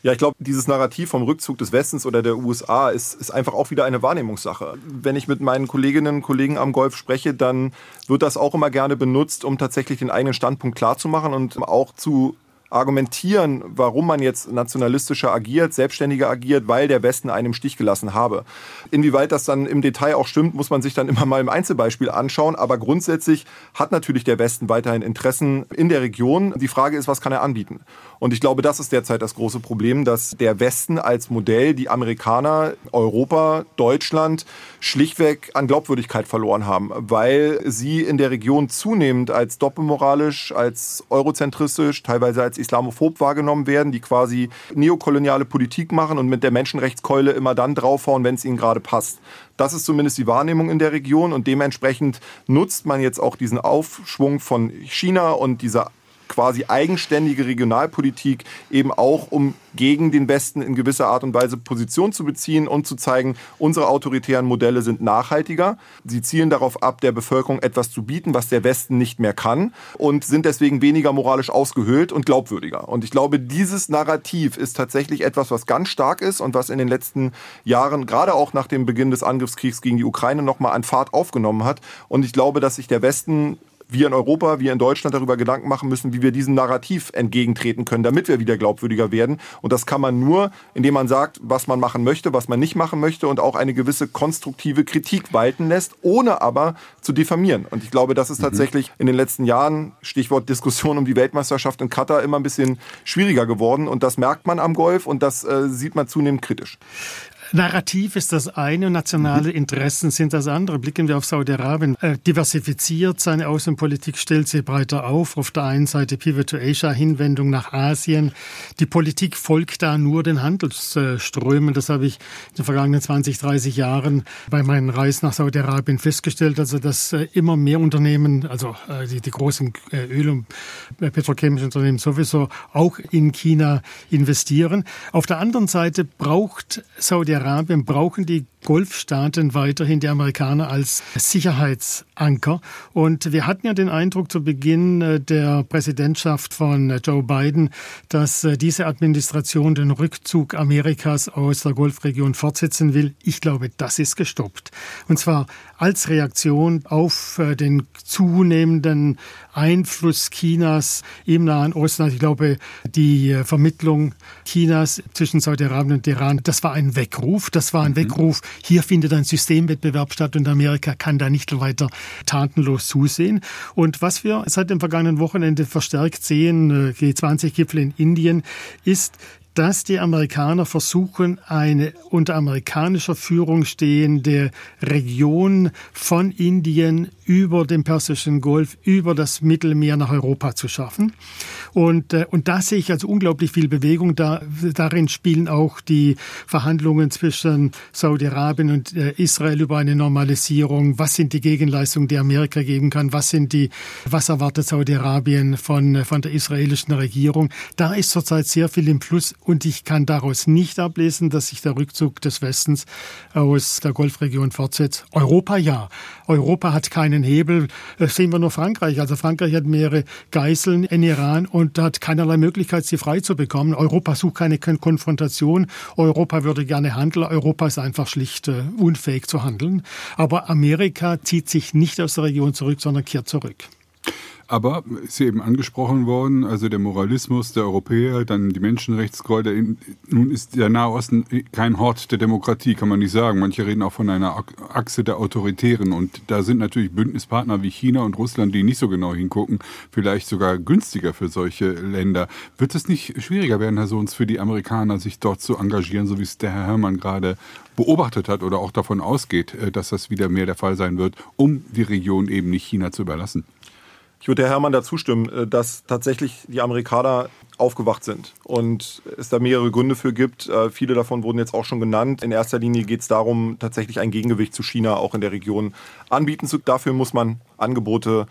Ja, ich glaube, dieses Narrativ vom Rückzug des Westens oder der USA ist, ist einfach auch wieder eine Wahrnehmungssache. Wenn ich mit meinen Kolleginnen und Kollegen am Golf spreche, dann wird das auch immer gerne benutzt, um tatsächlich den eigenen Standpunkt klarzumachen und auch zu argumentieren, warum man jetzt nationalistischer agiert, selbstständiger agiert, weil der Westen einen im Stich gelassen habe. Inwieweit das dann im Detail auch stimmt, muss man sich dann immer mal im Einzelbeispiel anschauen. Aber grundsätzlich hat natürlich der Westen weiterhin Interessen in der Region. Die Frage ist, was kann er anbieten? Und ich glaube, das ist derzeit das große Problem, dass der Westen als Modell, die Amerikaner, Europa, Deutschland schlichtweg an Glaubwürdigkeit verloren haben, weil sie in der Region zunehmend als doppelmoralisch, als eurozentristisch, teilweise als islamophob wahrgenommen werden, die quasi neokoloniale Politik machen und mit der Menschenrechtskeule immer dann draufhauen, wenn es ihnen gerade passt. Das ist zumindest die Wahrnehmung in der Region und dementsprechend nutzt man jetzt auch diesen Aufschwung von China und dieser quasi eigenständige Regionalpolitik eben auch, um gegen den Westen in gewisser Art und Weise Position zu beziehen und zu zeigen, unsere autoritären Modelle sind nachhaltiger. Sie zielen darauf ab, der Bevölkerung etwas zu bieten, was der Westen nicht mehr kann und sind deswegen weniger moralisch ausgehöhlt und glaubwürdiger. Und ich glaube, dieses Narrativ ist tatsächlich etwas, was ganz stark ist und was in den letzten Jahren, gerade auch nach dem Beginn des Angriffskriegs gegen die Ukraine, nochmal an Fahrt aufgenommen hat. Und ich glaube, dass sich der Westen wir in Europa, wir in Deutschland darüber Gedanken machen müssen, wie wir diesem Narrativ entgegentreten können, damit wir wieder glaubwürdiger werden. Und das kann man nur, indem man sagt, was man machen möchte, was man nicht machen möchte und auch eine gewisse konstruktive Kritik walten lässt, ohne aber zu diffamieren. Und ich glaube, das ist mhm. tatsächlich in den letzten Jahren, Stichwort Diskussion um die Weltmeisterschaft in Katar, immer ein bisschen schwieriger geworden. Und das merkt man am Golf und das äh, sieht man zunehmend kritisch. Narrativ ist das eine und nationale mhm. Interessen sind das andere. Blicken wir auf Saudi-Arabien. Äh, diversifiziert seine Außenpolitik, stellt sie breiter auf. Auf der einen Seite Pivot to Asia, Hinwendung nach Asien. Die Politik folgt da nur den Handelsströmen. Das habe ich in den vergangenen 20, 30 Jahren bei meinen Reisen nach Saudi-Arabien festgestellt. Also, dass äh, immer mehr Unternehmen, also äh, die, die großen äh, Öl- und petrochemischen Unternehmen sowieso auch in China investieren. Auf der anderen Seite braucht Saudi-Arabien Saudi-Arabien brauchen die Golfstaaten weiterhin die Amerikaner als Sicherheitsanker. Und wir hatten ja den Eindruck zu Beginn äh, der Präsidentschaft von äh, Joe Biden, dass äh, diese Administration den Rückzug Amerikas aus der Golfregion fortsetzen will. Ich glaube, das ist gestoppt. Und zwar als Reaktion auf den zunehmenden Einfluss Chinas im Nahen Osten. Also ich glaube, die Vermittlung Chinas zwischen Saudi-Arabien und Iran, das war ein Weckruf. Das war ein mhm. Weckruf hier findet ein Systemwettbewerb statt und Amerika kann da nicht weiter tatenlos zusehen. Und was wir seit dem vergangenen Wochenende verstärkt sehen, äh, G20-Gipfel in Indien, ist, dass die Amerikaner versuchen, eine unter amerikanischer Führung stehende Region von Indien über den Persischen Golf, über das Mittelmeer nach Europa zu schaffen. Und, äh, und da sehe ich also unglaublich viel Bewegung. Da, darin spielen auch die Verhandlungen zwischen Saudi-Arabien und äh, Israel über eine Normalisierung. Was sind die Gegenleistungen, die Amerika geben kann? Was sind die, was erwartet Saudi-Arabien von, von der israelischen Regierung? Da ist zurzeit sehr viel im Fluss und ich kann daraus nicht ablesen, dass sich der Rückzug des Westens aus der Golfregion fortsetzt. Europa ja. Europa hat keinen Hebel. Das sehen wir nur Frankreich. Also Frankreich hat mehrere Geiseln in Iran und hat keinerlei Möglichkeit, sie frei zu bekommen. Europa sucht keine Konfrontation. Europa würde gerne handeln. Europa ist einfach schlicht äh, unfähig zu handeln. Aber Amerika zieht sich nicht aus der Region zurück, sondern kehrt zurück. Aber ist hier eben angesprochen worden, also der Moralismus der Europäer, dann die Menschenrechtsgräuel. Nun ist der Nahe Osten kein Hort der Demokratie, kann man nicht sagen. Manche reden auch von einer Achse der Autoritären. Und da sind natürlich Bündnispartner wie China und Russland, die nicht so genau hingucken, vielleicht sogar günstiger für solche Länder. Wird es nicht schwieriger werden, Herr Sohns, für die Amerikaner, sich dort zu engagieren, so wie es der Herr Herrmann gerade beobachtet hat oder auch davon ausgeht, äh, dass das wieder mehr der Fall sein wird, um die Region eben nicht China zu überlassen? Ich würde Herr Herrmann da zustimmen, äh, dass tatsächlich die Amerikaner aufgewacht sind und es da mehrere Gründe für gibt. Äh, viele davon wurden jetzt auch schon genannt. In erster Linie geht es darum, tatsächlich ein Gegengewicht zu China auch in der Region anbieten zu. Dafür muss man Angebote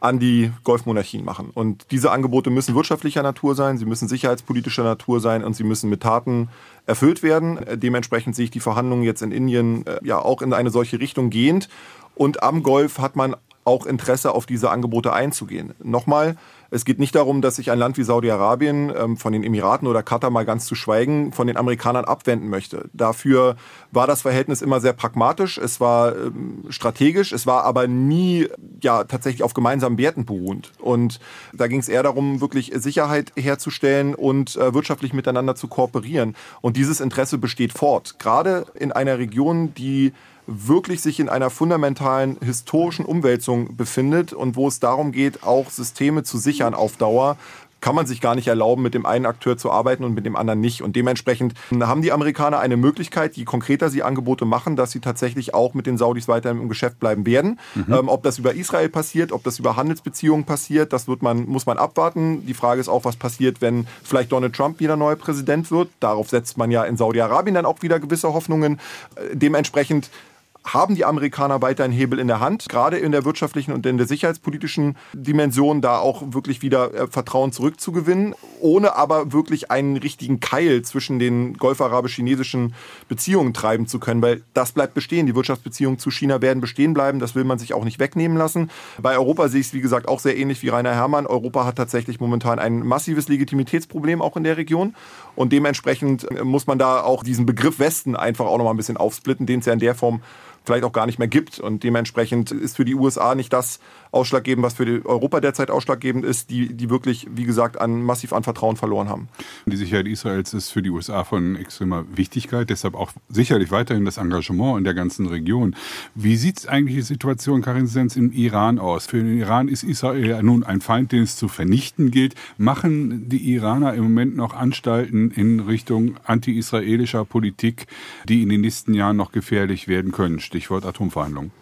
an die Golfmonarchien machen. Und diese Angebote müssen wirtschaftlicher Natur sein, sie müssen sicherheitspolitischer Natur sein und sie müssen mit Taten erfüllt werden. Äh, dementsprechend sehe ich die Verhandlungen jetzt in Indien ja auch in eine solche Richtung gehend. Und am Golf hat man auch Interesse auf diese Angebote einzugehen. Nochmal, es geht nicht darum, dass sich ein Land wie Saudi-Arabien ähm, von den Emiraten oder Katar mal ganz zu schweigen von den Amerikanern abwenden möchte. Dafür war das Verhältnis immer sehr pragmatisch, es war ähm, strategisch, es war aber nie ja tatsächlich auf gemeinsamen Werten beruhend. Und da ging es eher darum, wirklich Sicherheit herzustellen und äh, wirtschaftlich miteinander zu kooperieren. Und dieses Interesse besteht fort. Gerade in einer Region, die wirklich sich in einer fundamentalen historischen Umwälzung befindet und wo es darum geht, auch Systeme zu sichern auf Dauer, kann man sich gar nicht erlauben, mit dem einen Akteur zu arbeiten und mit dem anderen nicht. Und dementsprechend haben die Amerikaner eine Möglichkeit, je konkreter sie Angebote machen, dass sie tatsächlich auch mit den Saudis weiter im Geschäft bleiben werden. Mhm. Ähm, ob das über Israel passiert, ob das über Handelsbeziehungen passiert, das wird man, muss man abwarten. Die Frage ist auch, was passiert, wenn vielleicht Donald Trump wieder neuer Präsident wird. Darauf setzt man ja in Saudi-Arabien dann auch wieder gewisse Hoffnungen. Äh, dementsprechend haben die Amerikaner weiter einen Hebel in der Hand, gerade in der wirtschaftlichen und in der sicherheitspolitischen Dimension, da auch wirklich wieder äh, Vertrauen zurückzugewinnen, ohne aber wirklich einen richtigen Keil zwischen den golf-arabisch-chinesischen Beziehungen treiben zu können, weil das bleibt bestehen. Die Wirtschaftsbeziehungen zu China werden bestehen bleiben, das will man sich auch nicht wegnehmen lassen. Bei Europa sehe ich es, wie gesagt, auch sehr ähnlich wie Rainer Herrmann. Europa hat tatsächlich momentan ein massives Legitimitätsproblem auch in der Region und dementsprechend äh, muss man da auch diesen Begriff Westen einfach auch noch mal ein bisschen aufsplitten, den es ja in der Form vielleicht auch gar nicht mehr gibt. Und dementsprechend ist für die USA nicht das ausschlaggebend, was für die Europa derzeit ausschlaggebend ist, die, die wirklich, wie gesagt, an, massiv an Vertrauen verloren haben. Die Sicherheit Israels ist für die USA von extremer Wichtigkeit, deshalb auch sicherlich weiterhin das Engagement in der ganzen Region. Wie sieht eigentlich die Situation, Karin Sens, im Iran aus? Für den Iran ist Israel ja nun ein Feind, den es zu vernichten gilt. Machen die Iraner im Moment noch Anstalten in Richtung anti-israelischer Politik, die in den nächsten Jahren noch gefährlich werden können? Stichwort Atomverhandlungen.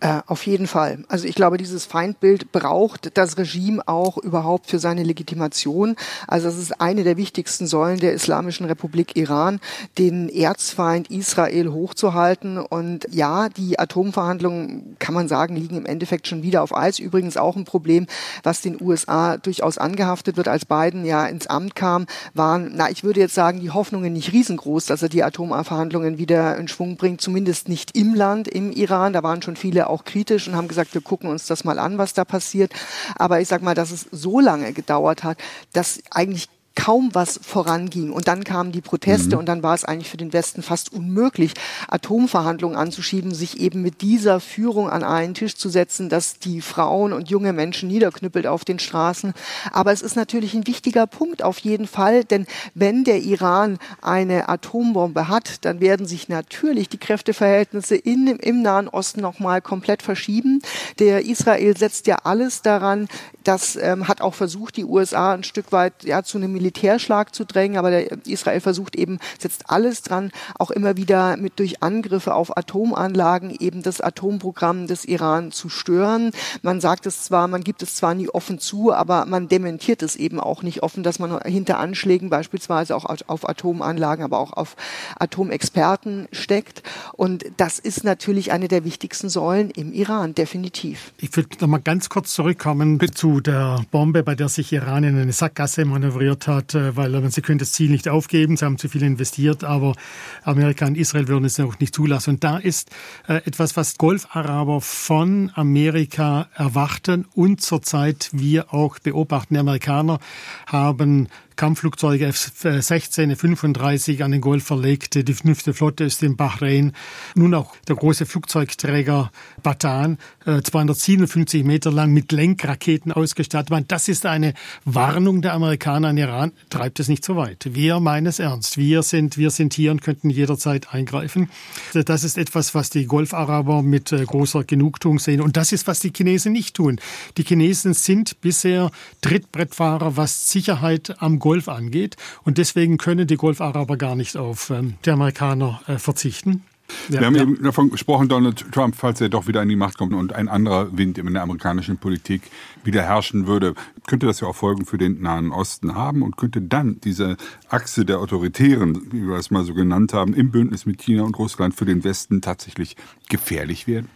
Äh, auf jeden Fall. Also ich glaube, dieses Feindbild braucht das Regime auch überhaupt für seine Legitimation. Also es ist eine der wichtigsten Säulen der Islamischen Republik Iran, den Erzfeind Israel hochzuhalten. Und ja, die Atomverhandlungen, kann man sagen, liegen im Endeffekt schon wieder auf Eis. Übrigens auch ein Problem, was den USA durchaus angehaftet wird. Als Biden ja ins Amt kam, waren, na, ich würde jetzt sagen, die Hoffnungen nicht riesengroß, dass er die Atomverhandlungen wieder in Schwung bringt, zumindest nicht im Land, im Iran. Da waren schon viele auch kritisch und haben gesagt, wir gucken uns das mal an, was da passiert. Aber ich sag mal, dass es so lange gedauert hat, dass eigentlich kaum was voranging. Und dann kamen die Proteste mhm. und dann war es eigentlich für den Westen fast unmöglich, Atomverhandlungen anzuschieben, sich eben mit dieser Führung an einen Tisch zu setzen, dass die Frauen und junge Menschen niederknüppelt auf den Straßen. Aber es ist natürlich ein wichtiger Punkt auf jeden Fall, denn wenn der Iran eine Atombombe hat, dann werden sich natürlich die Kräfteverhältnisse in, im Nahen Osten nochmal komplett verschieben. Der Israel setzt ja alles daran, das ähm, hat auch versucht, die USA ein Stück weit ja, zu einem Militärschlag zu drängen, aber der Israel versucht eben, setzt alles dran, auch immer wieder mit durch Angriffe auf Atomanlagen eben das Atomprogramm des Iran zu stören. Man sagt es zwar, man gibt es zwar nie offen zu, aber man dementiert es eben auch nicht offen, dass man hinter Anschlägen beispielsweise auch auf Atomanlagen, aber auch auf Atomexperten steckt. Und das ist natürlich eine der wichtigsten Säulen im Iran, definitiv. Ich will noch mal ganz kurz zurückkommen zu der Bombe, bei der sich Iran in eine Sackgasse manövriert hat, äh, weil sie können das Ziel nicht aufgeben, sie haben zu viel investiert, aber Amerika und Israel würden es auch nicht zulassen. Und da ist äh, etwas, was Golfaraber von Amerika erwarten und zurzeit wir auch beobachten. Die Amerikaner haben Kampfflugzeuge F-16, F-35 an den Golf verlegt. Die fünfte Flotte ist in Bahrain. Nun auch der große Flugzeugträger Batan, 257 äh, Meter lang mit Lenkraketen ausgestattet. Das ist eine Warnung der Amerikaner an Iran. Treibt es nicht so weit. Wir meinen es ernst. Wir sind, wir sind hier und könnten jederzeit eingreifen. Das ist etwas, was die Golfaraber mit äh, großer Genugtuung sehen. Und das ist, was die Chinesen nicht tun. Die Chinesen sind bisher Trittbrettfahrer, was Sicherheit am Golf Golf angeht. Und deswegen können die Golfaraber gar nicht auf ähm, die Amerikaner äh, verzichten. Ja, Wir haben ja. eben davon gesprochen, Donald Trump, falls er doch wieder in die Macht kommt und ein anderer Wind in der amerikanischen Politik wieder herrschen würde, könnte das ja auch Folgen für den Nahen Osten haben und könnte dann diese Achse der Autoritären, wie wir es mal so genannt haben, im Bündnis mit China und Russland für den Westen tatsächlich gefährlich werden?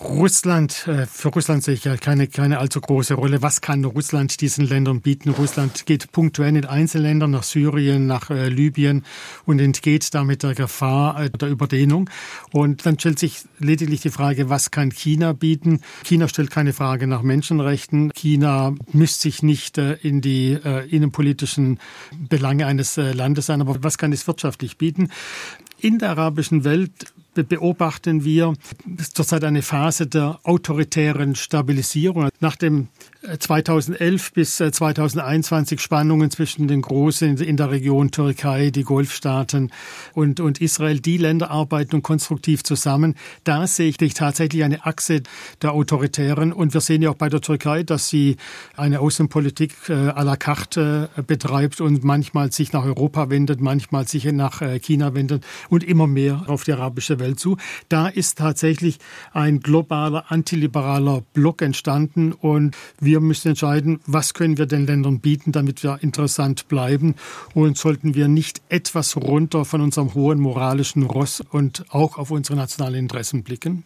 Russland, äh, für Russland sehe ich ja keine, keine allzu große Rolle. Was kann Russland diesen Ländern bieten? Russland geht punktuell in Einzelländern nach Syrien, nach äh, Libyen und entgeht damit der Gefahr äh, der Überdehnung. Und dann stellt sich lediglich die Frage, was kann China bieten? China stellt keine Frage nach Menschenrechten. China misst sich nicht in die innenpolitischen Belange eines Landes ein, aber was kann es wirtschaftlich bieten? In der arabischen Welt beobachten wir zurzeit eine Phase der autoritären Stabilisierung. Nach dem 2011 bis 2021 äh, Spannungen zwischen den Großen in der Region Türkei, die Golfstaaten und, und Israel. Die Länder arbeiten konstruktiv zusammen. Da sehe ich tatsächlich eine Achse der Autoritären. Und wir sehen ja auch bei der Türkei, dass sie eine Außenpolitik äh, à la carte äh, betreibt und manchmal sich nach Europa wendet, manchmal sich nach China wendet und immer mehr auf die arabische Welt zu. Da ist tatsächlich ein globaler antiliberaler Block entstanden und wir müssen entscheiden, was können wir den Ländern bieten, damit wir interessant bleiben und sollten wir nicht etwas runter von unserem hohen moralischen Ross und auch auf unsere nationalen Interessen blicken?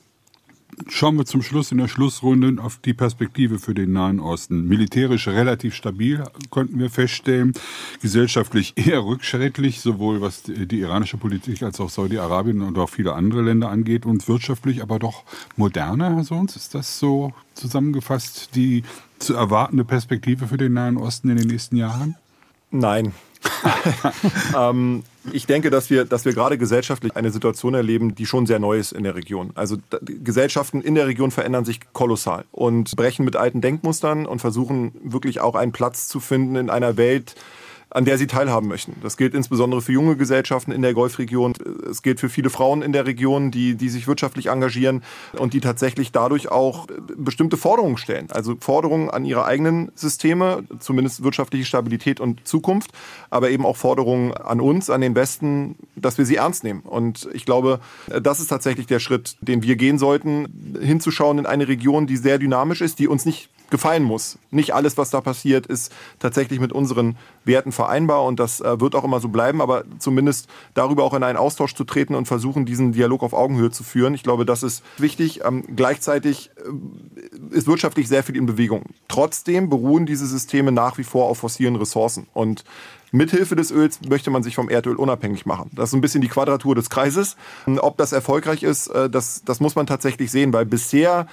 Schauen wir zum Schluss in der Schlussrunde auf die Perspektive für den Nahen Osten. Militärisch relativ stabil, konnten wir feststellen. Gesellschaftlich eher rückschrittlich, sowohl was die iranische Politik als auch Saudi-Arabien und auch viele andere Länder angeht. Und wirtschaftlich aber doch moderner, Herr Sohns. Ist das so zusammengefasst die zu erwartende Perspektive für den Nahen Osten in den nächsten Jahren? Nein. ähm, ich denke, dass wir, dass wir gerade gesellschaftlich eine Situation erleben, die schon sehr neu ist in der Region. Also Gesellschaften in der Region verändern sich kolossal und brechen mit alten Denkmustern und versuchen wirklich auch einen Platz zu finden in einer Welt, an der sie teilhaben möchten. Das gilt insbesondere für junge Gesellschaften in der Golfregion. Es gilt für viele Frauen in der Region, die, die sich wirtschaftlich engagieren und die tatsächlich dadurch auch bestimmte Forderungen stellen. Also Forderungen an ihre eigenen Systeme, zumindest wirtschaftliche Stabilität und Zukunft, aber eben auch Forderungen an uns, an den Westen, dass wir sie ernst nehmen. Und ich glaube, das ist tatsächlich der Schritt, den wir gehen sollten, hinzuschauen in eine Region, die sehr dynamisch ist, die uns nicht gefallen muss. Nicht alles, was da passiert, ist tatsächlich mit unseren Werten vereinbar und das äh, wird auch immer so bleiben, aber zumindest darüber auch in einen Austausch zu treten und versuchen, diesen Dialog auf Augenhöhe zu führen. Ich glaube, das ist wichtig. Ähm, gleichzeitig äh, ist wirtschaftlich sehr viel in Bewegung. Trotzdem beruhen diese Systeme nach wie vor auf fossilen Ressourcen und Mithilfe des Öls möchte man sich vom Erdöl unabhängig machen. Das ist ein bisschen die Quadratur des Kreises. Ob das erfolgreich ist, äh, das, das muss man tatsächlich sehen, weil bisher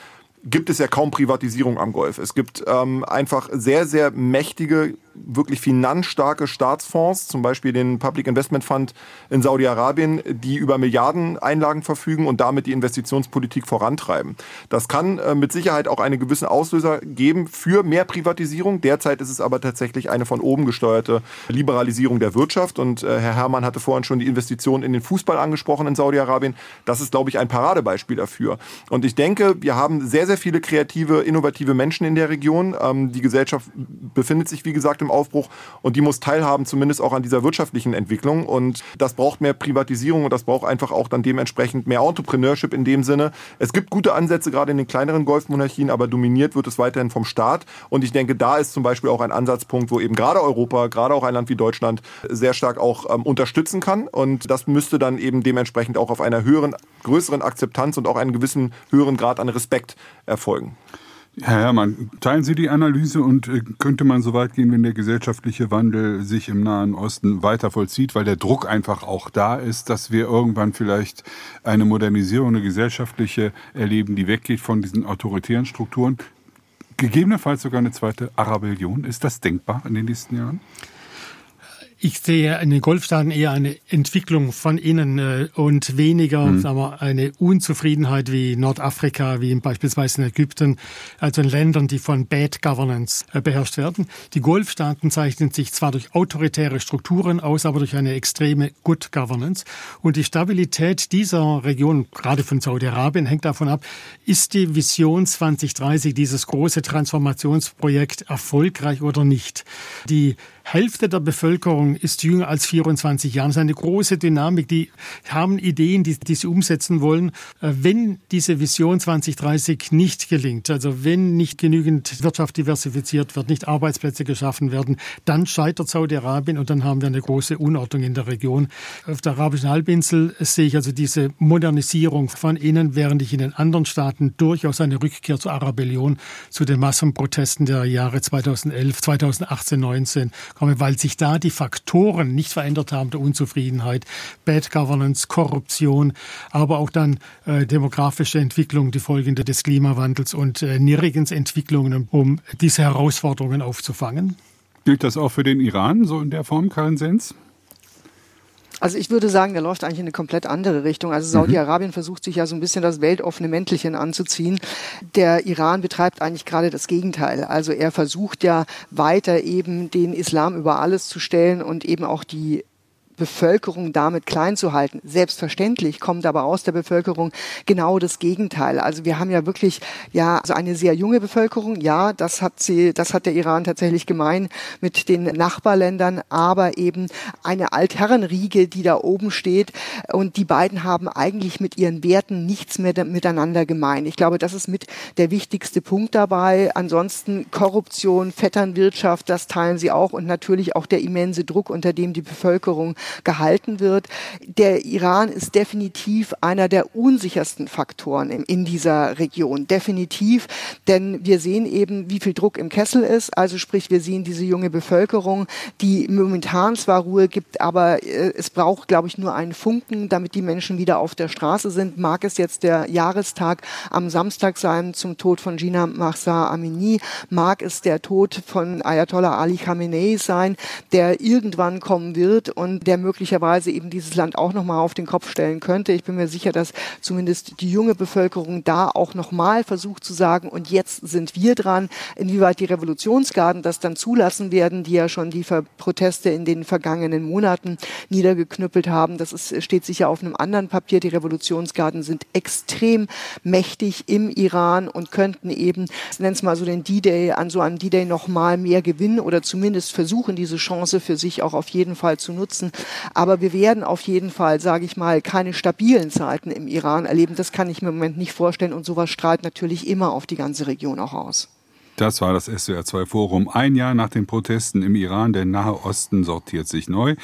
gibt es ja kaum Privatisierung am Golf. Es gibt ähm, einfach sehr, sehr mächtige wirklich finanzstarke Staatsfonds, zum Beispiel den Public Investment Fund in Saudi-Arabien, die über Milliarden Einlagen verfügen und damit die Investitionspolitik vorantreiben. Das kann äh, mit Sicherheit auch einen gewissen Auslöser geben für mehr Privatisierung. Derzeit ist es aber tatsächlich eine von oben gesteuerte Liberalisierung der Wirtschaft. Und äh, Herr Herrmann hatte vorhin schon die Investitionen in den Fußball angesprochen in Saudi-Arabien. Das ist, glaube ich, ein Paradebeispiel dafür. Und ich denke, wir haben sehr, sehr viele kreative, innovative Menschen in der Region. Ähm, die Gesellschaft befindet sich, wie gesagt, im im Aufbruch und die muss teilhaben, zumindest auch an dieser wirtschaftlichen Entwicklung. Und das braucht mehr Privatisierung und das braucht einfach auch dann dementsprechend mehr Entrepreneurship in dem Sinne. Es gibt gute Ansätze gerade in den kleineren Golfmonarchien, aber dominiert wird es weiterhin vom Staat. Und ich denke, da ist zum Beispiel auch ein Ansatzpunkt, wo eben gerade Europa, gerade auch ein Land wie Deutschland sehr stark auch ähm, unterstützen kann. Und das müsste dann eben dementsprechend auch auf einer höheren, größeren Akzeptanz und auch einen gewissen höheren Grad an Respekt erfolgen. Herr Herrmann, teilen Sie die Analyse und äh, könnte man so weit gehen, wenn der gesellschaftliche Wandel sich im Nahen Osten weiter vollzieht, weil der Druck einfach auch da ist, dass wir irgendwann vielleicht eine Modernisierung, eine gesellschaftliche erleben, die weggeht von diesen autoritären Strukturen? Gegebenenfalls sogar eine zweite Arabellion. Ist das denkbar in den nächsten Jahren? Ich sehe in den Golfstaaten eher eine Entwicklung von innen äh, und weniger mhm. sagen wir, eine Unzufriedenheit wie Nordafrika, wie beispielsweise in Ägypten, also in Ländern, die von Bad Governance äh, beherrscht werden. Die Golfstaaten zeichnen sich zwar durch autoritäre Strukturen aus, aber durch eine extreme Good Governance. Und die Stabilität dieser Region, gerade von Saudi-Arabien, hängt davon ab, ist die Vision 2030, dieses große Transformationsprojekt, erfolgreich oder nicht. Die Hälfte der Bevölkerung ist jünger als 24 Jahre. Das ist eine große Dynamik. Die haben Ideen, die, die sie umsetzen wollen. Äh, wenn diese Vision 2030 nicht gelingt, also wenn nicht genügend Wirtschaft diversifiziert wird, nicht Arbeitsplätze geschaffen werden, dann scheitert Saudi-Arabien und dann haben wir eine große Unordnung in der Region. Auf der arabischen Halbinsel sehe ich also diese Modernisierung von innen, während ich in den anderen Staaten durchaus eine Rückkehr zur Arabellion, zu den Massenprotesten der Jahre 2011, 2018, 19 komme, weil sich da die Faktoren nicht verändert haben der Unzufriedenheit, Bad Governance, Korruption, aber auch dann äh, demografische Entwicklung, die Folgen des Klimawandels und äh, nirgends Entwicklungen, um diese Herausforderungen aufzufangen. Gilt das auch für den Iran so in der Form, Karin Sens? Also ich würde sagen, der läuft eigentlich in eine komplett andere Richtung. Also Saudi-Arabien mhm. versucht sich ja so ein bisschen das weltoffene Mäntelchen anzuziehen. Der Iran betreibt eigentlich gerade das Gegenteil. Also er versucht ja weiter eben den Islam über alles zu stellen und eben auch die Bevölkerung damit klein zu halten. Selbstverständlich kommt aber aus der Bevölkerung genau das Gegenteil. Also wir haben ja wirklich ja also eine sehr junge Bevölkerung. Ja, das hat sie, das hat der Iran tatsächlich gemein mit den Nachbarländern, aber eben eine Altherrenriege, die da oben steht. Und die beiden haben eigentlich mit ihren Werten nichts mehr miteinander gemein. Ich glaube, das ist mit der wichtigste Punkt dabei. Ansonsten Korruption, Vetternwirtschaft, das teilen sie auch und natürlich auch der immense Druck, unter dem die Bevölkerung gehalten wird. Der Iran ist definitiv einer der unsichersten Faktoren in, in dieser Region. Definitiv, denn wir sehen eben, wie viel Druck im Kessel ist. Also sprich, wir sehen diese junge Bevölkerung, die momentan zwar Ruhe gibt, aber äh, es braucht, glaube ich, nur einen Funken, damit die Menschen wieder auf der Straße sind. Mag es jetzt der Jahrestag am Samstag sein zum Tod von Gina Mahsa Amini, mag es der Tod von Ayatollah Ali Khamenei sein, der irgendwann kommen wird und der der möglicherweise eben dieses Land auch nochmal auf den Kopf stellen könnte. Ich bin mir sicher, dass zumindest die junge Bevölkerung da auch nochmal versucht zu sagen, und jetzt sind wir dran, inwieweit die Revolutionsgarden das dann zulassen werden, die ja schon die Proteste in den vergangenen Monaten niedergeknüppelt haben. Das ist, steht sicher auf einem anderen Papier. Die Revolutionsgarden sind extrem mächtig im Iran und könnten eben, ich nenne es mal so den D-Day, an so einem D-Day nochmal mehr gewinnen oder zumindest versuchen, diese Chance für sich auch auf jeden Fall zu nutzen. Aber wir werden auf jeden Fall, sage ich mal, keine stabilen Zeiten im Iran erleben. Das kann ich mir im Moment nicht vorstellen. Und sowas strahlt natürlich immer auf die ganze Region auch aus. Das war das SWR2 Forum. Ein Jahr nach den Protesten im Iran, der Nahe Osten sortiert sich neu.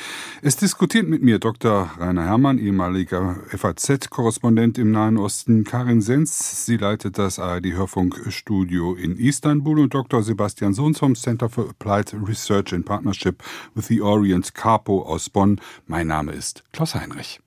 Es diskutiert mit mir Dr. Rainer Herrmann, ehemaliger FAZ-Korrespondent im Nahen Osten, Karin Senz. Sie leitet das ARD-Hörfunkstudio in Istanbul und Dr. Sebastian Sohns vom Center for Applied Research in Partnership with the Orient Capo aus Bonn. Mein Name ist Klaus Heinrich.